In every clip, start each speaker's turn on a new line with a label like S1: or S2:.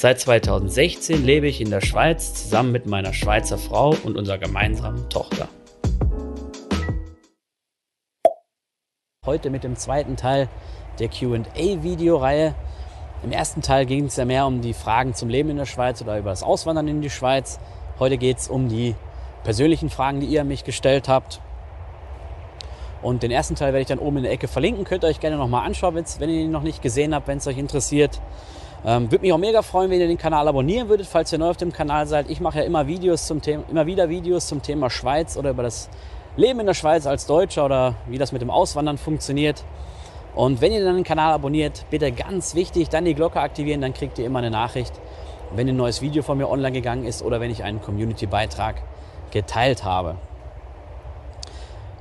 S1: Seit 2016 lebe ich in der Schweiz zusammen mit meiner Schweizer Frau und unserer gemeinsamen Tochter. Heute mit dem zweiten Teil der QA-Videoreihe. Im ersten Teil ging es ja mehr um die Fragen zum Leben in der Schweiz oder über das Auswandern in die Schweiz. Heute geht es um die persönlichen Fragen, die ihr mich gestellt habt. Und den ersten Teil werde ich dann oben in der Ecke verlinken. Könnt ihr euch gerne nochmal anschauen, wenn ihr ihn noch nicht gesehen habt, wenn es euch interessiert. Ähm, Würde mich auch mega freuen, wenn ihr den Kanal abonnieren würdet, falls ihr neu auf dem Kanal seid. Ich mache ja immer Videos zum Thema, immer wieder Videos zum Thema Schweiz oder über das Leben in der Schweiz als Deutscher oder wie das mit dem Auswandern funktioniert. Und wenn ihr dann den Kanal abonniert, bitte ganz wichtig, dann die Glocke aktivieren, dann kriegt ihr immer eine Nachricht, wenn ein neues Video von mir online gegangen ist oder wenn ich einen Community-Beitrag geteilt habe.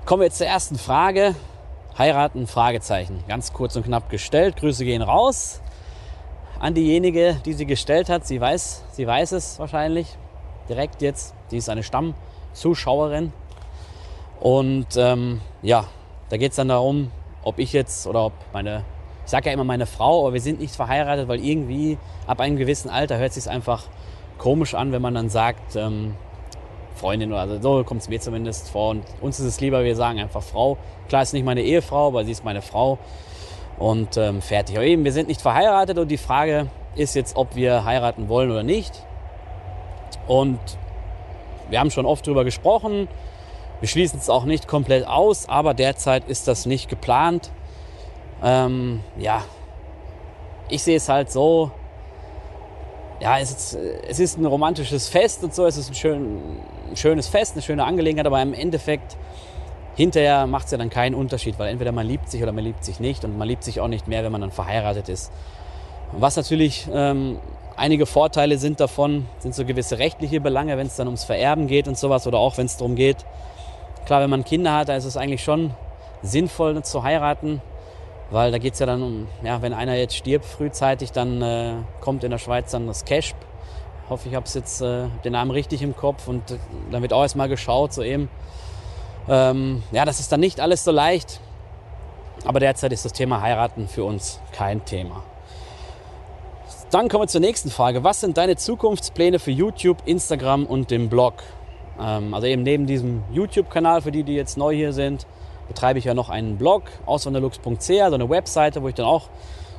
S1: Kommen wir jetzt zur ersten Frage. Heiraten? Fragezeichen. Ganz kurz und knapp gestellt. Grüße gehen raus an diejenige, die sie gestellt hat. Sie weiß, sie weiß es wahrscheinlich direkt jetzt. Sie ist eine Stammzuschauerin. Und ähm, ja, da geht es dann darum, ob ich jetzt oder ob meine, ich sage ja immer meine Frau, aber wir sind nicht verheiratet, weil irgendwie ab einem gewissen Alter hört sich einfach komisch an, wenn man dann sagt, ähm, Freundin oder also so kommt es mir zumindest vor. Und uns ist es lieber, wir sagen einfach Frau. Klar ist nicht meine Ehefrau, aber sie ist meine Frau. Und ähm, fertig. Aber eben, wir sind nicht verheiratet und die Frage ist jetzt, ob wir heiraten wollen oder nicht. Und wir haben schon oft darüber gesprochen. Wir schließen es auch nicht komplett aus, aber derzeit ist das nicht geplant. Ähm, ja, ich sehe es halt so, ja, es ist, es ist ein romantisches Fest und so, es ist ein, schön, ein schönes Fest, eine schöne Angelegenheit, aber im Endeffekt hinterher macht es ja dann keinen Unterschied, weil entweder man liebt sich oder man liebt sich nicht und man liebt sich auch nicht mehr, wenn man dann verheiratet ist. Was natürlich ähm, einige Vorteile sind davon, sind so gewisse rechtliche Belange, wenn es dann ums Vererben geht und sowas oder auch wenn es darum geht. Klar, wenn man Kinder hat, da ist es eigentlich schon sinnvoll zu heiraten, weil da geht es ja dann um, ja, wenn einer jetzt stirbt frühzeitig, dann äh, kommt in der Schweiz dann das Cash. Hoffe, ich habe jetzt äh, den Namen richtig im Kopf und äh, dann wird auch erstmal geschaut, so eben. Ähm, ja, das ist dann nicht alles so leicht. Aber derzeit ist das Thema Heiraten für uns kein Thema. Dann kommen wir zur nächsten Frage. Was sind deine Zukunftspläne für YouTube, Instagram und den Blog? Ähm, also eben neben diesem YouTube-Kanal, für die, die jetzt neu hier sind, betreibe ich ja noch einen Blog, auswanderlux.ch, so eine Webseite, wo ich dann auch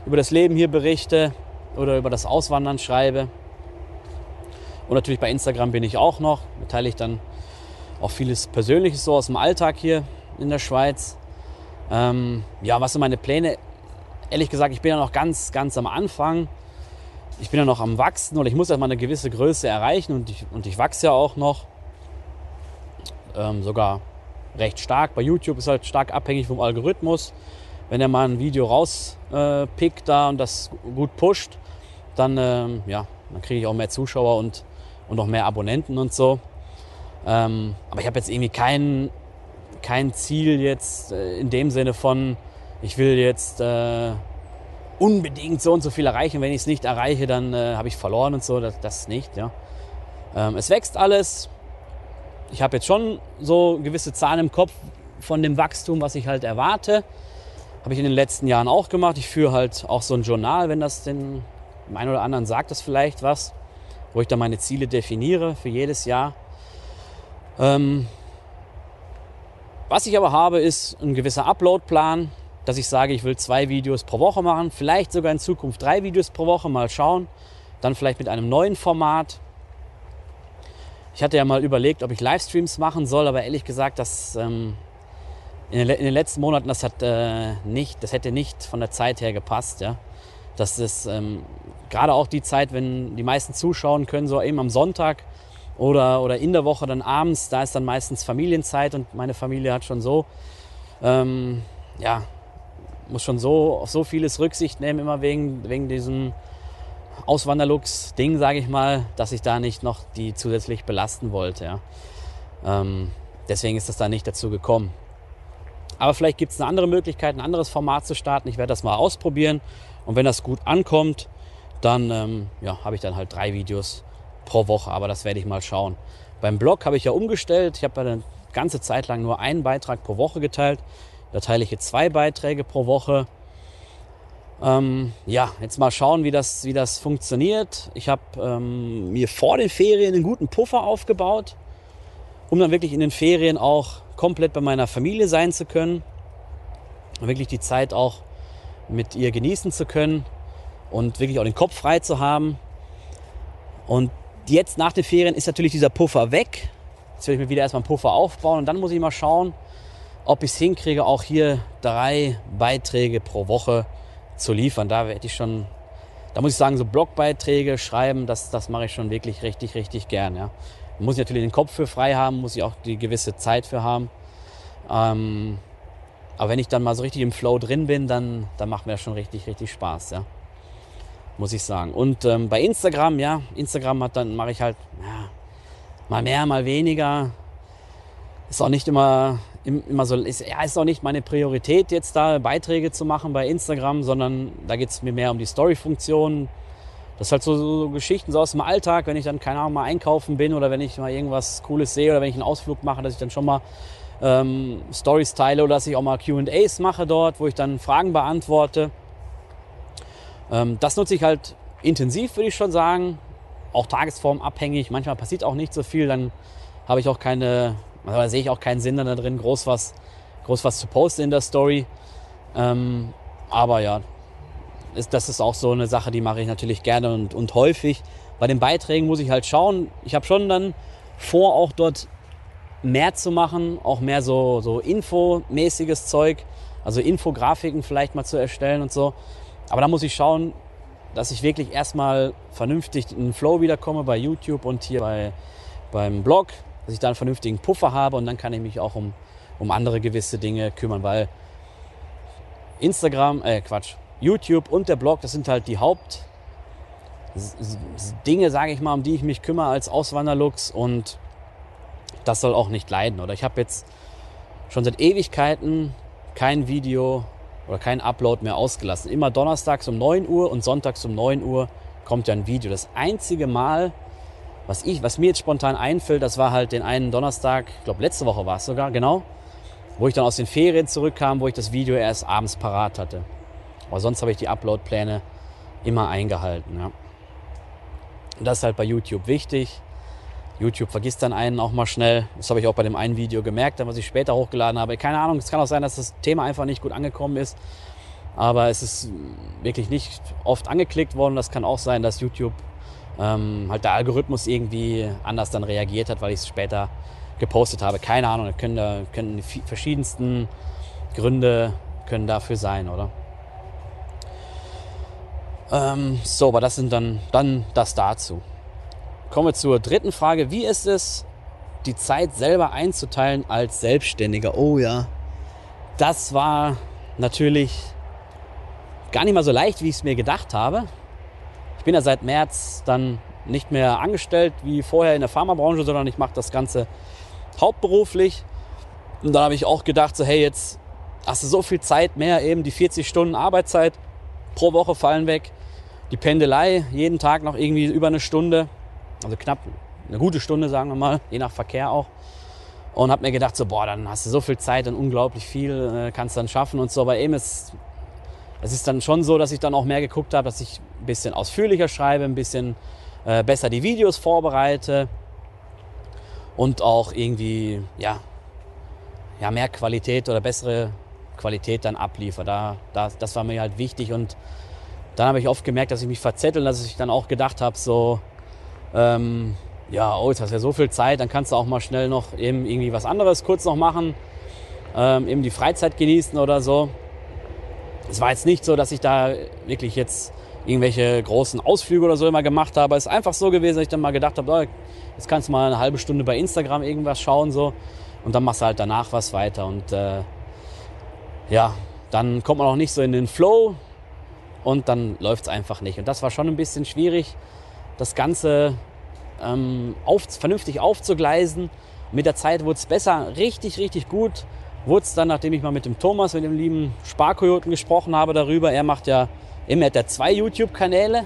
S1: über das Leben hier berichte oder über das Auswandern schreibe. Und natürlich bei Instagram bin ich auch noch, da teile ich dann auch vieles Persönliches so aus dem Alltag hier in der Schweiz. Ähm, ja, was sind meine Pläne? Ehrlich gesagt, ich bin ja noch ganz, ganz am Anfang. Ich bin ja noch am Wachsen oder ich muss erstmal eine gewisse Größe erreichen und ich, und ich wachse ja auch noch. Ähm, sogar recht stark. Bei YouTube ist halt stark abhängig vom Algorithmus. Wenn er mal ein Video rauspickt äh, da und das gut pusht, dann, ähm, ja, dann kriege ich auch mehr Zuschauer und, und noch mehr Abonnenten und so. Ähm, aber ich habe jetzt irgendwie kein, kein Ziel jetzt äh, in dem Sinne von, ich will jetzt äh, unbedingt so und so viel erreichen. Wenn ich es nicht erreiche, dann äh, habe ich verloren und so. Das, das nicht. Ja. Ähm, es wächst alles ich habe jetzt schon so gewisse Zahlen im Kopf von dem Wachstum, was ich halt erwarte. Habe ich in den letzten Jahren auch gemacht. Ich führe halt auch so ein Journal, wenn das den einen oder anderen sagt, das vielleicht was, wo ich dann meine Ziele definiere für jedes Jahr. Ähm, was ich aber habe, ist ein gewisser Upload-Plan, dass ich sage, ich will zwei Videos pro Woche machen, vielleicht sogar in Zukunft drei Videos pro Woche, mal schauen. Dann vielleicht mit einem neuen Format. Ich hatte ja mal überlegt, ob ich Livestreams machen soll, aber ehrlich gesagt, das ähm, in, den, letzten Monaten, das hat äh, nicht, das hätte nicht von der Zeit her gepasst, ja. Das ist ähm, gerade auch die Zeit, wenn die meisten zuschauen können, so eben am Sonntag oder, oder in der Woche dann abends, da ist dann meistens Familienzeit und meine Familie hat schon so, ähm, ja, muss schon so auf so vieles Rücksicht nehmen, immer wegen, wegen diesem Auswanderlux-Ding, sage ich mal, dass ich da nicht noch die zusätzlich belasten wollte. Ja. Ähm, deswegen ist das da nicht dazu gekommen. Aber vielleicht gibt es eine andere Möglichkeit, ein anderes Format zu starten. Ich werde das mal ausprobieren. Und wenn das gut ankommt, dann ähm, ja, habe ich dann halt drei Videos pro Woche. Aber das werde ich mal schauen. Beim Blog habe ich ja umgestellt. Ich habe eine ganze Zeit lang nur einen Beitrag pro Woche geteilt. Da teile ich jetzt zwei Beiträge pro Woche. Ähm, ja, jetzt mal schauen, wie das, wie das funktioniert. Ich habe ähm, mir vor den Ferien einen guten Puffer aufgebaut, um dann wirklich in den Ferien auch komplett bei meiner Familie sein zu können. Wirklich die Zeit auch mit ihr genießen zu können und wirklich auch den Kopf frei zu haben. Und jetzt nach den Ferien ist natürlich dieser Puffer weg. Jetzt will ich mir wieder erstmal einen Puffer aufbauen und dann muss ich mal schauen, ob ich es hinkriege, auch hier drei Beiträge pro Woche zu liefern. Da werde ich schon, da muss ich sagen, so Blogbeiträge schreiben, das, das mache ich schon wirklich richtig, richtig gern. Ja. Muss ich natürlich den Kopf für frei haben, muss ich auch die gewisse Zeit für haben. Ähm, aber wenn ich dann mal so richtig im Flow drin bin, dann, dann macht mir das schon richtig, richtig Spaß, ja. Muss ich sagen. Und ähm, bei Instagram, ja, Instagram hat dann mache ich halt ja, mal mehr, mal weniger. Ist auch nicht immer immer so, ist, ja, ist auch nicht meine Priorität, jetzt da Beiträge zu machen bei Instagram, sondern da geht es mir mehr um die Story-Funktion. Das ist halt so, so, Geschichten so aus dem Alltag, wenn ich dann, keine Ahnung, mal einkaufen bin oder wenn ich mal irgendwas Cooles sehe oder wenn ich einen Ausflug mache, dass ich dann schon mal ähm, Stories teile oder dass ich auch mal QAs mache dort, wo ich dann Fragen beantworte. Ähm, das nutze ich halt intensiv, würde ich schon sagen. Auch tagesformabhängig. Manchmal passiert auch nicht so viel, dann habe ich auch keine da sehe ich auch keinen Sinn da drin, groß was, groß was zu posten in der Story. Ähm, aber ja, ist, das ist auch so eine Sache, die mache ich natürlich gerne und, und häufig. Bei den Beiträgen muss ich halt schauen. Ich habe schon dann vor, auch dort mehr zu machen, auch mehr so, so infomäßiges Zeug, also Infografiken vielleicht mal zu erstellen und so. Aber da muss ich schauen, dass ich wirklich erstmal vernünftig in den Flow wiederkomme bei YouTube und hier bei, beim Blog, dass ich da einen vernünftigen Puffer habe und dann kann ich mich auch um, um andere gewisse Dinge kümmern, weil Instagram, äh Quatsch, YouTube und der Blog, das sind halt die Haupt Dinge, sage ich mal, um die ich mich kümmere als Auswanderlux und das soll auch nicht leiden. Oder ich habe jetzt schon seit Ewigkeiten kein Video oder kein Upload mehr ausgelassen. Immer donnerstags um 9 Uhr und sonntags um 9 Uhr kommt ja ein Video. Das einzige Mal, was, ich, was mir jetzt spontan einfällt, das war halt den einen Donnerstag, ich glaube letzte Woche war es sogar, genau, wo ich dann aus den Ferien zurückkam, wo ich das Video erst abends parat hatte. Aber sonst habe ich die Upload-Pläne immer eingehalten. Ja. Und das ist halt bei YouTube wichtig. YouTube vergisst dann einen auch mal schnell. Das habe ich auch bei dem einen Video gemerkt, was ich später hochgeladen habe. Keine Ahnung, es kann auch sein, dass das Thema einfach nicht gut angekommen ist. Aber es ist wirklich nicht oft angeklickt worden. Das kann auch sein, dass YouTube ähm, halt der Algorithmus irgendwie anders dann reagiert hat, weil ich es später gepostet habe. Keine Ahnung, da können, da können die verschiedensten Gründe können dafür sein, oder? Ähm, so, aber das sind dann, dann das dazu. Kommen wir zur dritten Frage. Wie ist es, die Zeit selber einzuteilen als Selbstständiger? Oh ja, das war natürlich gar nicht mal so leicht, wie ich es mir gedacht habe bin ja seit März dann nicht mehr angestellt wie vorher in der Pharmabranche, sondern ich mache das Ganze hauptberuflich. Und dann habe ich auch gedacht, so hey, jetzt hast du so viel Zeit mehr, eben die 40 Stunden Arbeitszeit pro Woche fallen weg. Die Pendelei jeden Tag noch irgendwie über eine Stunde, also knapp eine gute Stunde, sagen wir mal, je nach Verkehr auch. Und habe mir gedacht, so boah, dann hast du so viel Zeit und unglaublich viel äh, kannst dann schaffen und so. Aber eben ist es ist dann schon so, dass ich dann auch mehr geguckt habe, dass ich ein bisschen ausführlicher schreibe, ein bisschen äh, besser die Videos vorbereite und auch irgendwie ja, ja, mehr Qualität oder bessere Qualität dann abliefere. Da, da, das war mir halt wichtig und dann habe ich oft gemerkt, dass ich mich verzettel, dass ich dann auch gedacht habe, so, ähm, ja, oh, jetzt hast du ja so viel Zeit, dann kannst du auch mal schnell noch eben irgendwie was anderes kurz noch machen, ähm, eben die Freizeit genießen oder so. Es war jetzt nicht so, dass ich da wirklich jetzt irgendwelche großen Ausflüge oder so immer gemacht habe. Es ist einfach so gewesen, dass ich dann mal gedacht habe, oh, jetzt kannst du mal eine halbe Stunde bei Instagram irgendwas schauen so. Und dann machst du halt danach was weiter. Und äh, ja, dann kommt man auch nicht so in den Flow. Und dann läuft es einfach nicht. Und das war schon ein bisschen schwierig, das Ganze ähm, auf, vernünftig aufzugleisen. Mit der Zeit wurde es besser, richtig, richtig gut. Wurde es dann, nachdem ich mal mit dem Thomas, mit dem lieben Sparkojoten gesprochen habe darüber. Er macht ja immer hat er zwei YouTube-Kanäle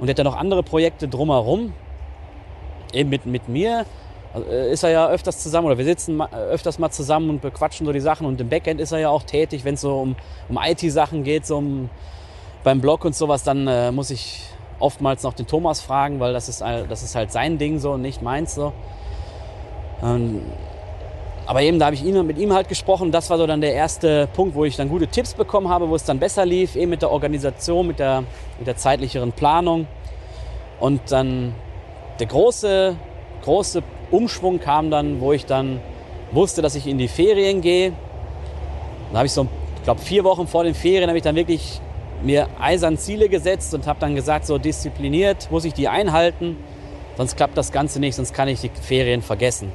S1: und hat ja noch andere Projekte drumherum. Eben mit, mit mir äh, ist er ja öfters zusammen oder wir sitzen öfters mal zusammen und bequatschen so die Sachen. Und im Backend ist er ja auch tätig, wenn es so um, um IT-Sachen geht, so um, beim Blog und sowas, dann äh, muss ich oftmals noch den Thomas fragen, weil das ist, das ist halt sein Ding so und nicht meins so. Ähm, aber eben, da habe ich ihn, mit ihm halt gesprochen. Das war so dann der erste Punkt, wo ich dann gute Tipps bekommen habe, wo es dann besser lief, eben mit der Organisation, mit der, mit der zeitlicheren Planung. Und dann der große, große Umschwung kam dann, wo ich dann wusste, dass ich in die Ferien gehe. Da habe ich so, ich glaube, vier Wochen vor den Ferien habe ich dann wirklich mir eisern Ziele gesetzt und habe dann gesagt, so diszipliniert muss ich die einhalten, sonst klappt das Ganze nicht, sonst kann ich die Ferien vergessen.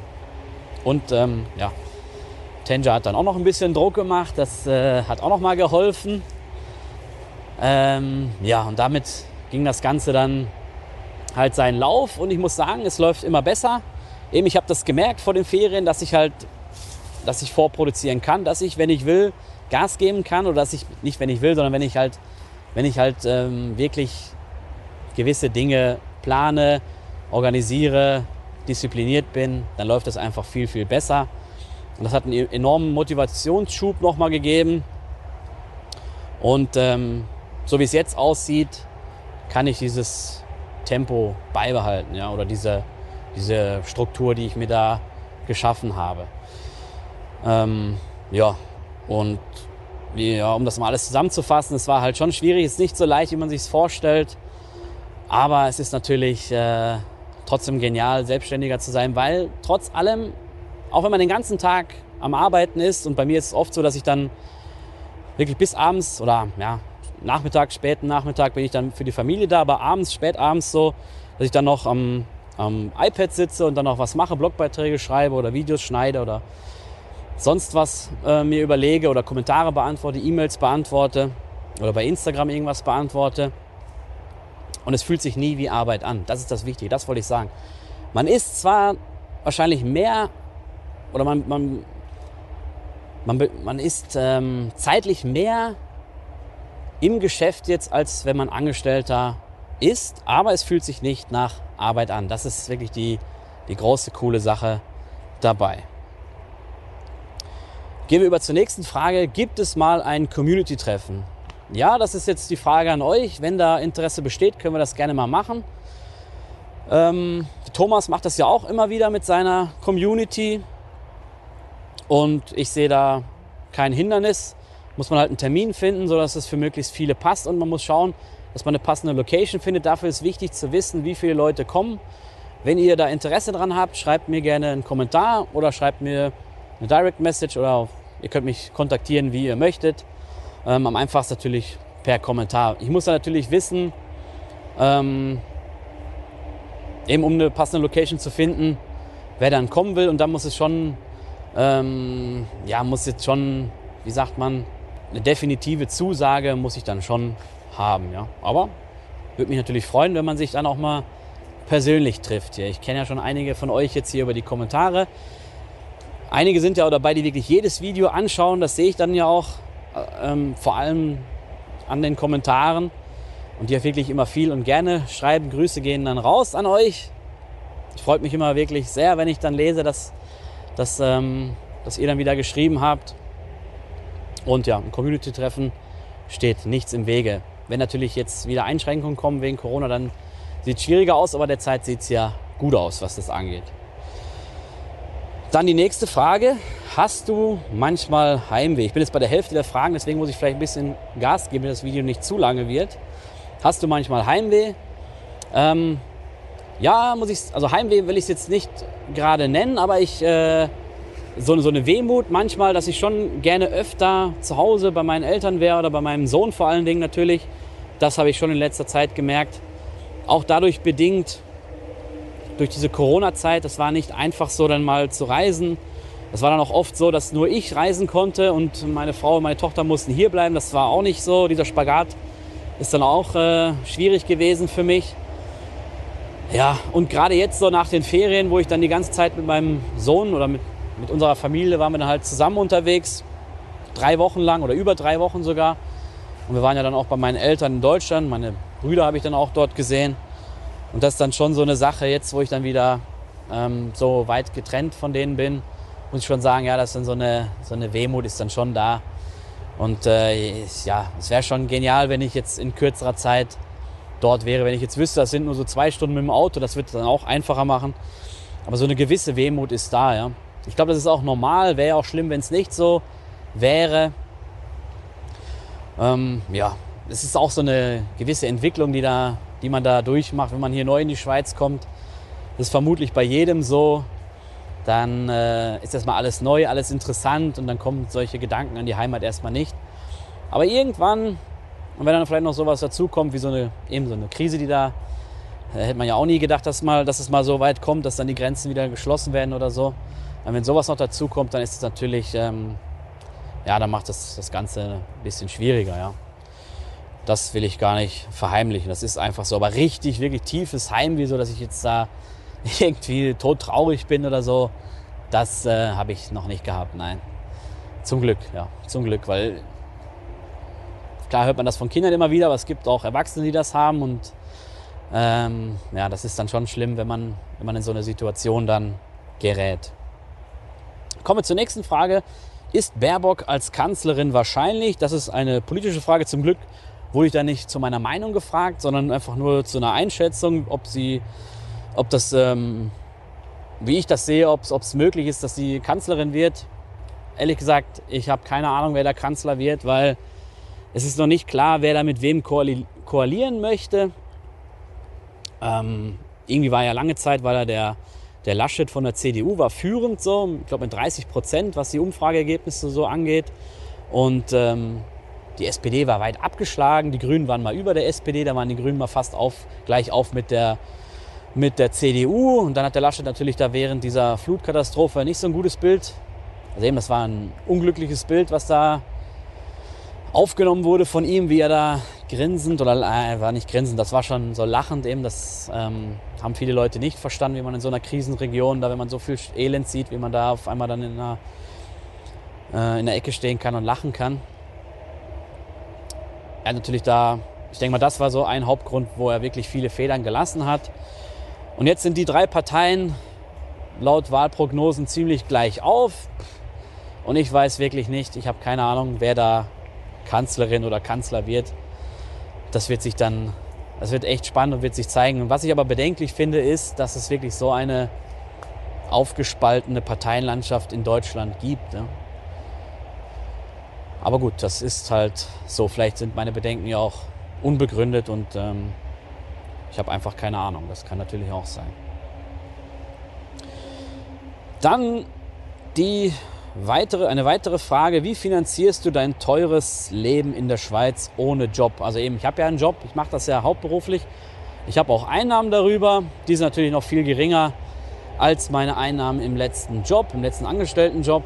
S1: Und ähm, ja, Tenja hat dann auch noch ein bisschen Druck gemacht, das äh, hat auch noch mal geholfen. Ähm, ja, und damit ging das Ganze dann halt seinen Lauf und ich muss sagen, es läuft immer besser. Eben, ich habe das gemerkt vor den Ferien, dass ich halt, dass ich vorproduzieren kann, dass ich, wenn ich will, Gas geben kann oder dass ich nicht, wenn ich will, sondern wenn ich halt, wenn ich halt ähm, wirklich gewisse Dinge plane, organisiere, diszipliniert bin, dann läuft das einfach viel, viel besser. Und das hat einen enormen Motivationsschub nochmal gegeben. Und ähm, so wie es jetzt aussieht, kann ich dieses Tempo beibehalten, ja, oder diese, diese Struktur, die ich mir da geschaffen habe. Ähm, ja, und ja, um das mal alles zusammenzufassen, es war halt schon schwierig, es ist nicht so leicht, wie man sich es vorstellt. Aber es ist natürlich äh, trotzdem genial, selbstständiger zu sein, weil trotz allem, auch wenn man den ganzen Tag am Arbeiten ist, und bei mir ist es oft so, dass ich dann wirklich bis abends oder ja, Nachmittag, späten Nachmittag bin ich dann für die Familie da, aber abends, spät abends so, dass ich dann noch am, am iPad sitze und dann noch was mache, Blogbeiträge schreibe oder Videos schneide oder sonst was äh, mir überlege oder Kommentare beantworte, E-Mails beantworte oder bei Instagram irgendwas beantworte. Und es fühlt sich nie wie Arbeit an. Das ist das Wichtige, das wollte ich sagen. Man ist zwar wahrscheinlich mehr oder man, man, man, man ist ähm, zeitlich mehr im Geschäft jetzt, als wenn man Angestellter ist, aber es fühlt sich nicht nach Arbeit an. Das ist wirklich die, die große, coole Sache dabei. Gehen wir über zur nächsten Frage. Gibt es mal ein Community-Treffen? Ja, das ist jetzt die Frage an euch. Wenn da Interesse besteht, können wir das gerne mal machen. Ähm, Thomas macht das ja auch immer wieder mit seiner Community. Und ich sehe da kein Hindernis. Muss man halt einen Termin finden, sodass es für möglichst viele passt. Und man muss schauen, dass man eine passende Location findet. Dafür ist wichtig zu wissen, wie viele Leute kommen. Wenn ihr da Interesse dran habt, schreibt mir gerne einen Kommentar oder schreibt mir eine Direct Message oder ihr könnt mich kontaktieren, wie ihr möchtet. Ähm, am einfachsten natürlich per Kommentar. Ich muss da natürlich wissen, ähm, eben um eine passende Location zu finden, wer dann kommen will. Und dann muss es schon, ähm, ja, muss jetzt schon, wie sagt man, eine definitive Zusage muss ich dann schon haben. Ja. Aber würde mich natürlich freuen, wenn man sich dann auch mal persönlich trifft. Hier. Ich kenne ja schon einige von euch jetzt hier über die Kommentare. Einige sind ja auch dabei, die wirklich jedes Video anschauen. Das sehe ich dann ja auch ähm, vor allem an den Kommentaren und die auch wirklich immer viel und gerne schreiben. Grüße gehen dann raus an euch. Es freut mich immer wirklich sehr, wenn ich dann lese, dass, dass, ähm, dass ihr dann wieder geschrieben habt. Und ja, ein Community-Treffen steht nichts im Wege. Wenn natürlich jetzt wieder Einschränkungen kommen wegen Corona, dann sieht es schwieriger aus, aber derzeit sieht es ja gut aus, was das angeht. Dann die nächste Frage. Hast du manchmal Heimweh? Ich bin jetzt bei der Hälfte der Fragen, deswegen muss ich vielleicht ein bisschen Gas geben, damit das Video nicht zu lange wird. Hast du manchmal Heimweh? Ähm, ja, muss ich, also Heimweh will ich es jetzt nicht gerade nennen, aber ich, äh, so, so eine Wehmut manchmal, dass ich schon gerne öfter zu Hause bei meinen Eltern wäre oder bei meinem Sohn vor allen Dingen natürlich. Das habe ich schon in letzter Zeit gemerkt. Auch dadurch bedingt, durch diese Corona-Zeit, das war nicht einfach so dann mal zu reisen. Das war dann auch oft so, dass nur ich reisen konnte und meine Frau und meine Tochter mussten hier bleiben. Das war auch nicht so. Dieser Spagat ist dann auch äh, schwierig gewesen für mich. Ja, und gerade jetzt so nach den Ferien, wo ich dann die ganze Zeit mit meinem Sohn oder mit, mit unserer Familie waren wir dann halt zusammen unterwegs. Drei Wochen lang oder über drei Wochen sogar. Und wir waren ja dann auch bei meinen Eltern in Deutschland. Meine Brüder habe ich dann auch dort gesehen. Und das ist dann schon so eine Sache jetzt, wo ich dann wieder ähm, so weit getrennt von denen bin, muss ich schon sagen, ja, das ist dann so eine, so eine Wehmut ist dann schon da. Und äh, ja, es wäre schon genial, wenn ich jetzt in kürzerer Zeit dort wäre. Wenn ich jetzt wüsste, das sind nur so zwei Stunden mit dem Auto, das es dann auch einfacher machen. Aber so eine gewisse Wehmut ist da, ja. Ich glaube, das ist auch normal, wäre auch schlimm, wenn es nicht so wäre. Ähm, ja, es ist auch so eine gewisse Entwicklung, die, da, die man da durchmacht, wenn man hier neu in die Schweiz kommt. Das ist vermutlich bei jedem so. Dann äh, ist erstmal alles neu, alles interessant und dann kommen solche Gedanken an die Heimat erstmal nicht. Aber irgendwann, und wenn dann vielleicht noch sowas dazukommt, wie so eine, eben so eine Krise, die da, da hätte man ja auch nie gedacht, dass, mal, dass es mal so weit kommt, dass dann die Grenzen wieder geschlossen werden oder so. Und wenn sowas noch dazukommt, dann ist es natürlich, ähm, ja, dann macht das das Ganze ein bisschen schwieriger, ja. Das will ich gar nicht verheimlichen. Das ist einfach so. Aber richtig, wirklich tiefes Heimweh, so dass ich jetzt da irgendwie todtraurig bin oder so, das äh, habe ich noch nicht gehabt, nein. Zum Glück, ja, zum Glück, weil klar hört man das von Kindern immer wieder, aber es gibt auch Erwachsene, die das haben und ähm, ja, das ist dann schon schlimm, wenn man, wenn man in so eine Situation dann gerät. Kommen wir zur nächsten Frage. Ist Baerbock als Kanzlerin wahrscheinlich? Das ist eine politische Frage. Zum Glück wurde ich da nicht zu meiner Meinung gefragt, sondern einfach nur zu einer Einschätzung, ob sie ob das, ähm, wie ich das sehe, ob es möglich ist, dass sie Kanzlerin wird. Ehrlich gesagt, ich habe keine Ahnung, wer der Kanzler wird, weil es ist noch nicht klar, wer da mit wem koalieren möchte. Ähm, irgendwie war ja lange Zeit, weil er der, der Laschet von der CDU war führend so, ich glaube mit 30 Prozent, was die Umfrageergebnisse so angeht. Und ähm, die SPD war weit abgeschlagen, die Grünen waren mal über der SPD, da waren die Grünen mal fast auf, gleich auf mit der mit der CDU. Und dann hat der Laschet natürlich da während dieser Flutkatastrophe nicht so ein gutes Bild. Also eben, das war ein unglückliches Bild, was da aufgenommen wurde von ihm, wie er da grinsend oder äh, war nicht grinsend, das war schon so lachend eben. Das ähm, haben viele Leute nicht verstanden, wie man in so einer Krisenregion, da wenn man so viel Elend sieht, wie man da auf einmal dann in einer, äh, in der Ecke stehen kann und lachen kann. Er hat natürlich da, ich denke mal, das war so ein Hauptgrund, wo er wirklich viele Federn gelassen hat. Und jetzt sind die drei Parteien laut Wahlprognosen ziemlich gleich auf. Und ich weiß wirklich nicht, ich habe keine Ahnung, wer da Kanzlerin oder Kanzler wird. Das wird sich dann, das wird echt spannend und wird sich zeigen. Und was ich aber bedenklich finde, ist, dass es wirklich so eine aufgespaltene Parteienlandschaft in Deutschland gibt. Ne? Aber gut, das ist halt so. Vielleicht sind meine Bedenken ja auch unbegründet und ähm, ich habe einfach keine Ahnung. Das kann natürlich auch sein. Dann die weitere, eine weitere Frage. Wie finanzierst du dein teures Leben in der Schweiz ohne Job? Also eben, ich habe ja einen Job, ich mache das ja hauptberuflich. Ich habe auch Einnahmen darüber. Die sind natürlich noch viel geringer als meine Einnahmen im letzten Job, im letzten Angestelltenjob.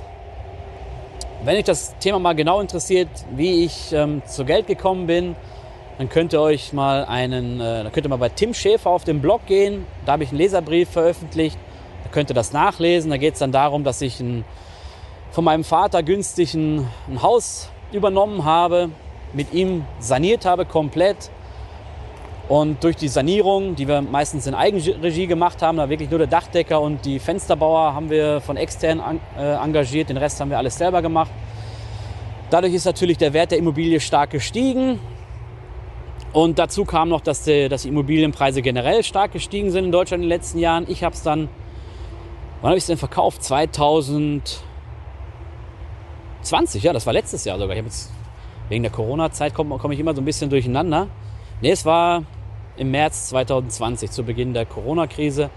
S1: Wenn euch das Thema mal genau interessiert, wie ich ähm, zu Geld gekommen bin, dann könnt ihr euch mal einen, äh, dann könnt ihr mal bei Tim Schäfer auf den Blog gehen. Da habe ich einen Leserbrief veröffentlicht. Da könnt ihr das nachlesen. Da geht es dann darum, dass ich ein, von meinem Vater günstig ein, ein Haus übernommen habe, mit ihm saniert habe komplett. Und durch die Sanierung, die wir meistens in Eigenregie gemacht haben, da wirklich nur der Dachdecker und die Fensterbauer haben wir von extern äh, engagiert, den Rest haben wir alles selber gemacht. Dadurch ist natürlich der Wert der Immobilie stark gestiegen. Und dazu kam noch, dass die, dass die Immobilienpreise generell stark gestiegen sind in Deutschland in den letzten Jahren. Ich habe es dann, wann habe ich es denn verkauft? 2020, ja, das war letztes Jahr sogar. Ich jetzt, wegen der Corona-Zeit komme komm ich immer so ein bisschen durcheinander. Ne, es war im März 2020, zu Beginn der Corona-Krise.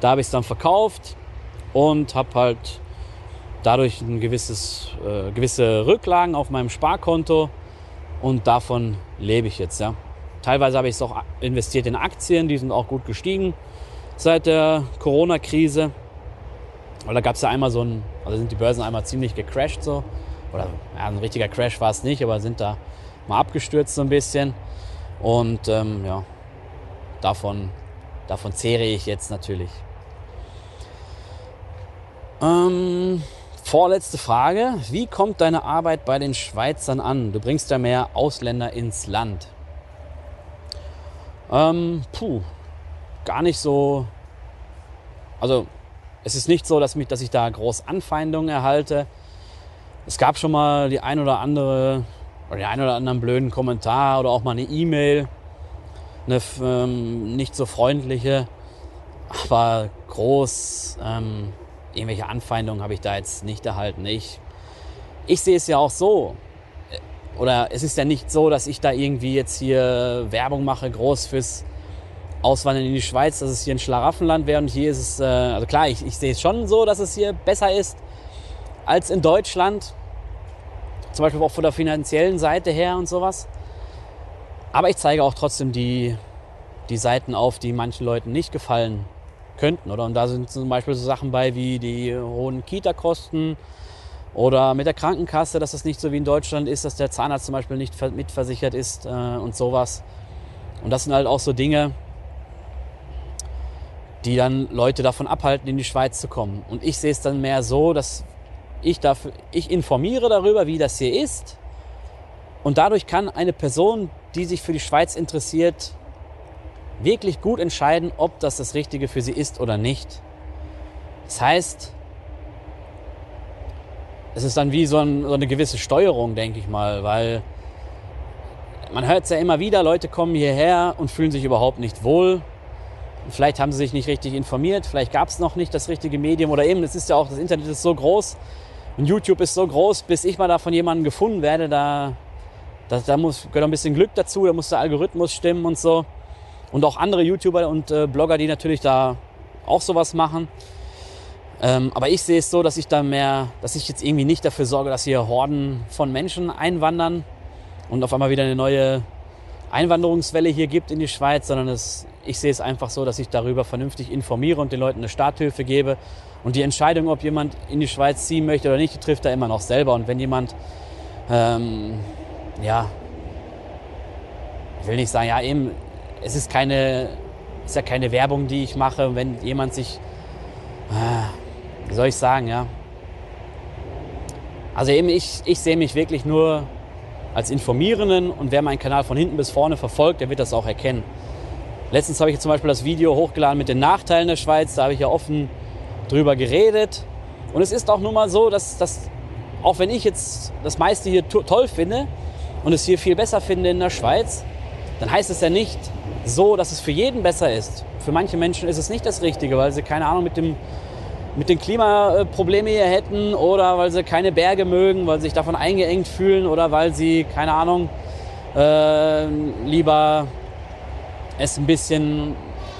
S1: Da habe ich es dann verkauft und habe halt dadurch ein gewisses, äh, gewisse Rücklagen auf meinem Sparkonto und davon lebe ich jetzt, ja. Teilweise habe ich es auch investiert in Aktien, die sind auch gut gestiegen seit der Corona-Krise. Weil da gab es ja einmal so ein, also sind die Börsen einmal ziemlich gecrashed so. Oder ja, ein richtiger Crash war es nicht, aber sind da mal abgestürzt so ein bisschen. Und ähm, ja, davon, davon zehre ich jetzt natürlich. Ähm, vorletzte Frage. Wie kommt deine Arbeit bei den Schweizern an? Du bringst ja mehr Ausländer ins Land. Ähm, puh, gar nicht so. Also, es ist nicht so, dass, mich, dass ich da groß Anfeindungen erhalte. Es gab schon mal die ein oder andere oder den einen oder anderen blöden Kommentar oder auch mal eine E-Mail, eine ähm, nicht so freundliche, aber groß ähm, irgendwelche Anfeindungen habe ich da jetzt nicht erhalten. Ich, ich sehe es ja auch so. Oder es ist ja nicht so, dass ich da irgendwie jetzt hier Werbung mache, groß fürs Auswandern in die Schweiz, dass es hier ein Schlaraffenland wäre und hier ist es, äh, also klar, ich, ich sehe es schon so, dass es hier besser ist als in Deutschland. Zum Beispiel auch von der finanziellen Seite her und sowas. Aber ich zeige auch trotzdem die, die Seiten auf, die manchen Leuten nicht gefallen könnten. Oder? Und da sind zum Beispiel so Sachen bei wie die hohen Kita-Kosten oder mit der Krankenkasse, dass das nicht so wie in Deutschland ist, dass der Zahnarzt zum Beispiel nicht mitversichert ist äh, und sowas. Und das sind halt auch so Dinge, die dann Leute davon abhalten, in die Schweiz zu kommen. Und ich sehe es dann mehr so, dass ich, dafür, ich informiere darüber, wie das hier ist. Und dadurch kann eine Person, die sich für die Schweiz interessiert, wirklich gut entscheiden, ob das das Richtige für sie ist oder nicht. Das heißt, es ist dann wie so, ein, so eine gewisse Steuerung, denke ich mal, weil man hört es ja immer wieder, Leute kommen hierher und fühlen sich überhaupt nicht wohl. Vielleicht haben sie sich nicht richtig informiert, vielleicht gab es noch nicht das richtige Medium oder eben, es ist ja auch, das Internet ist so groß, YouTube ist so groß, bis ich mal da von jemandem gefunden werde, da, da, da muss, gehört ein bisschen Glück dazu, da muss der Algorithmus stimmen und so. Und auch andere YouTuber und äh, Blogger, die natürlich da auch sowas machen. Ähm, aber ich sehe es so, dass ich da mehr, dass ich jetzt irgendwie nicht dafür sorge, dass hier Horden von Menschen einwandern und auf einmal wieder eine neue Einwanderungswelle hier gibt in die Schweiz, sondern es, ich sehe es einfach so, dass ich darüber vernünftig informiere und den Leuten eine Starthilfe gebe. Und die Entscheidung, ob jemand in die Schweiz ziehen möchte oder nicht, die trifft er immer noch selber. Und wenn jemand, ähm, ja, ich will nicht sagen, ja eben, es ist keine, ist ja keine Werbung, die ich mache. Wenn jemand sich, äh, wie soll ich sagen, ja, also eben ich, ich sehe mich wirklich nur als Informierenden und wer meinen Kanal von hinten bis vorne verfolgt, der wird das auch erkennen. Letztens habe ich zum Beispiel das Video hochgeladen mit den Nachteilen der Schweiz, da habe ich ja offen drüber geredet. Und es ist auch nun mal so, dass, dass auch wenn ich jetzt das meiste hier toll finde und es hier viel besser finde in der Schweiz, dann heißt es ja nicht so, dass es für jeden besser ist. Für manche Menschen ist es nicht das Richtige, weil sie keine Ahnung mit dem mit den Klimaproblemen hier hätten oder weil sie keine Berge mögen, weil sie sich davon eingeengt fühlen oder weil sie, keine Ahnung, äh, lieber es ein bisschen,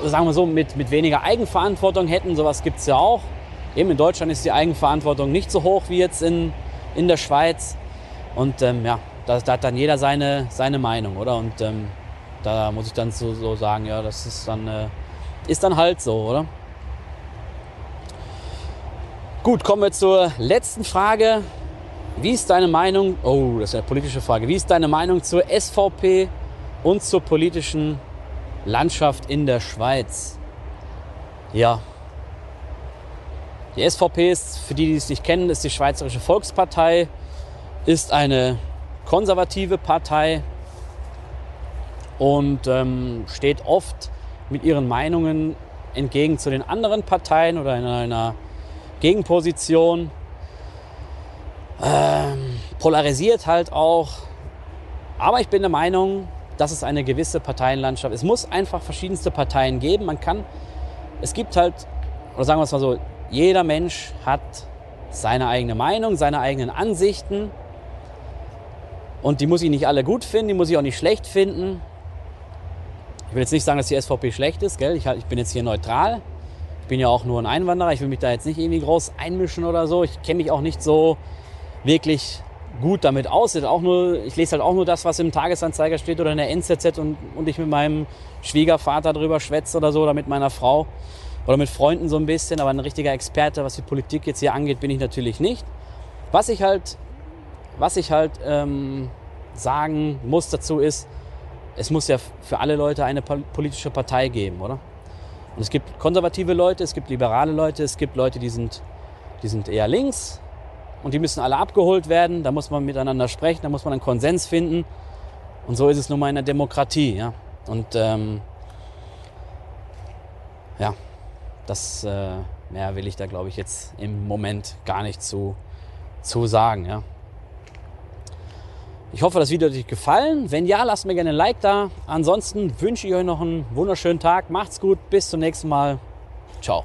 S1: sagen wir so, mit, mit weniger Eigenverantwortung hätten. Sowas gibt es ja auch. Eben in Deutschland ist die Eigenverantwortung nicht so hoch wie jetzt in, in der Schweiz. Und ähm, ja, da, da, hat dann jeder seine, seine Meinung, oder? Und ähm, da muss ich dann so, so sagen, ja, das ist dann, äh, ist dann halt so, oder? Gut, kommen wir zur letzten Frage. Wie ist deine Meinung, oh, das ist eine politische Frage, wie ist deine Meinung zur SVP und zur politischen Landschaft in der Schweiz? Ja, die SVP ist, für die, die es nicht kennen, ist die Schweizerische Volkspartei, ist eine konservative Partei und ähm, steht oft mit ihren Meinungen entgegen zu den anderen Parteien oder in einer Gegenposition. Ähm, polarisiert halt auch. Aber ich bin der Meinung, dass es eine gewisse Parteienlandschaft. Es muss einfach verschiedenste Parteien geben. Man kann, es gibt halt, oder sagen wir es mal so, jeder Mensch hat seine eigene Meinung, seine eigenen Ansichten. Und die muss ich nicht alle gut finden, die muss ich auch nicht schlecht finden. Ich will jetzt nicht sagen, dass die SVP schlecht ist, gell? Ich, ich bin jetzt hier neutral. Ich bin ja auch nur ein Einwanderer, ich will mich da jetzt nicht irgendwie groß einmischen oder so. Ich kenne mich auch nicht so wirklich gut damit aus. Auch nur, ich lese halt auch nur das, was im Tagesanzeiger steht oder in der NZZ und, und ich mit meinem Schwiegervater drüber schwätze oder so oder mit meiner Frau oder mit Freunden so ein bisschen. Aber ein richtiger Experte, was die Politik jetzt hier angeht, bin ich natürlich nicht. Was ich halt, was ich halt ähm, sagen muss dazu ist, es muss ja für alle Leute eine politische Partei geben, oder? Und es gibt konservative Leute, es gibt liberale Leute, es gibt Leute, die sind, die sind eher links und die müssen alle abgeholt werden. Da muss man miteinander sprechen, da muss man einen Konsens finden. Und so ist es nun mal in der Demokratie. Ja? Und ähm, ja, das äh, mehr will ich da, glaube ich, jetzt im Moment gar nicht zu, zu sagen. Ja? Ich hoffe, das Video hat euch gefallen. Wenn ja, lasst mir gerne ein Like da. Ansonsten wünsche ich euch noch einen wunderschönen Tag. Macht's gut. Bis zum nächsten Mal. Ciao.